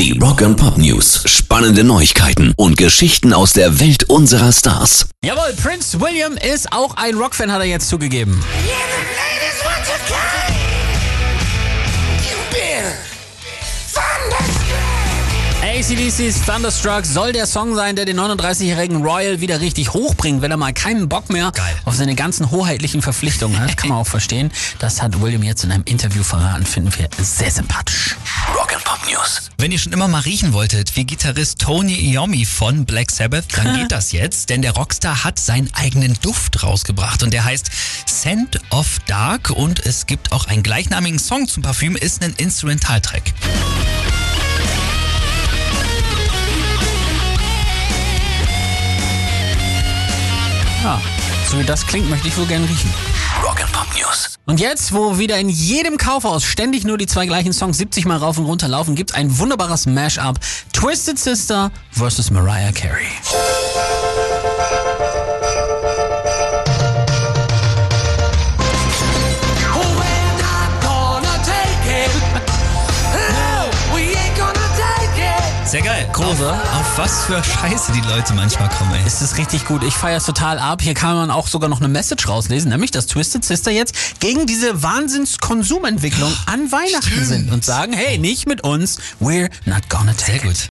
Die Rock and Pop News. Spannende Neuigkeiten und Geschichten aus der Welt unserer Stars. Jawohl, Prince William ist auch ein Rockfan, hat er jetzt zugegeben. ACDC's Thunderstruck soll der Song sein, der den 39-jährigen Royal wieder richtig hochbringt, wenn er mal keinen Bock mehr Geil. auf seine ganzen hoheitlichen Verpflichtungen hat. Kann man auch verstehen. Das hat William jetzt in einem Interview verraten, finden wir sehr sympathisch. Rock and Pop News. Wenn ihr schon immer mal riechen wolltet, wie Gitarrist Tony Iommi von Black Sabbath, dann geht das jetzt, denn der Rockstar hat seinen eigenen Duft rausgebracht und der heißt Scent of Dark und es gibt auch einen gleichnamigen Song zum Parfüm, ist ein Instrumentaltrack. Ja, so wie das klingt, möchte ich wohl gern riechen. Und jetzt, wo wieder in jedem Kaufhaus ständig nur die zwei gleichen Songs 70 Mal rauf und runter laufen, gibt's ein wunderbares Mash-up. Twisted Sister versus Mariah Carey. Sehr geil. Große. Auf was für Scheiße die Leute manchmal kommen, ey. Es ist richtig gut. Ich feier's total ab. Hier kann man auch sogar noch eine Message rauslesen, nämlich, dass Twisted Sister jetzt gegen diese Wahnsinnskonsumentwicklung an Weihnachten Stimmt. sind und sagen, hey, nicht mit uns, we're not gonna take Sehr gut.